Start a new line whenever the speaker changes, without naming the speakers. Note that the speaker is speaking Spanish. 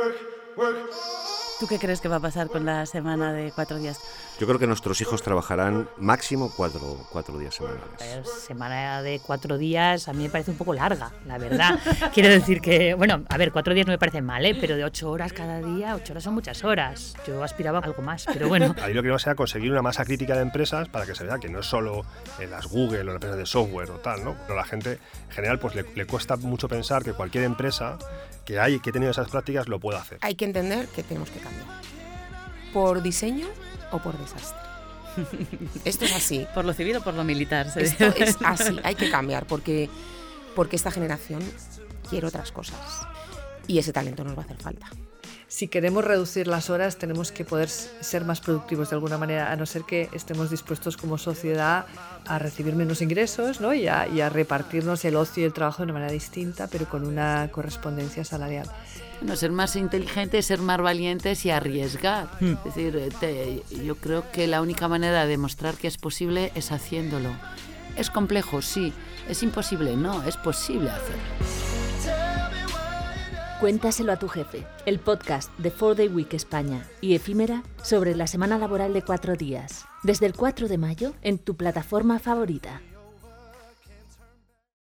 work, work. ¿Tú qué crees que va a pasar con la semana de cuatro días?
Yo creo que nuestros hijos trabajarán máximo cuatro, cuatro días semanales.
Eh, semana de cuatro días a mí me parece un poco larga, la verdad. Quiero decir que, bueno, a ver, cuatro días no me parece mal, ¿eh? pero de ocho horas cada día, ocho horas son muchas horas. Yo aspiraba a algo más, pero bueno.
Ahí lo que queremos era conseguir una masa crítica de empresas para que se vea que no es solo en las Google o las empresas de software o tal, ¿no? Pero a la gente en general pues le, le cuesta mucho pensar que cualquier empresa que hay que ha tenido esas prácticas lo pueda hacer.
Hay que entender que tenemos que cambiar. Por diseño o por desastre. Esto es así.
¿Por lo civil o por lo militar? se
Esto
dice.
es así. Hay que cambiar porque, porque esta generación quiere otras cosas. Y ese talento nos va a hacer falta.
Si queremos reducir las horas, tenemos que poder ser más productivos de alguna manera, a no ser que estemos dispuestos como sociedad a recibir menos ingresos ¿no? y, a, y a repartirnos el ocio y el trabajo de una manera distinta, pero con una correspondencia salarial.
Bueno, ser más inteligentes, ser más valientes y arriesgar. Es decir, eh, te- yo creo que la única manera de demostrar que es posible es haciéndolo. Es complejo, sí. Es imposible, no, es posible hacerlo.
Cuéntaselo a tu jefe, el podcast de 4 Day Week España y Efímera sobre la semana laboral de cuatro días. Desde el 4 de mayo en tu plataforma favorita.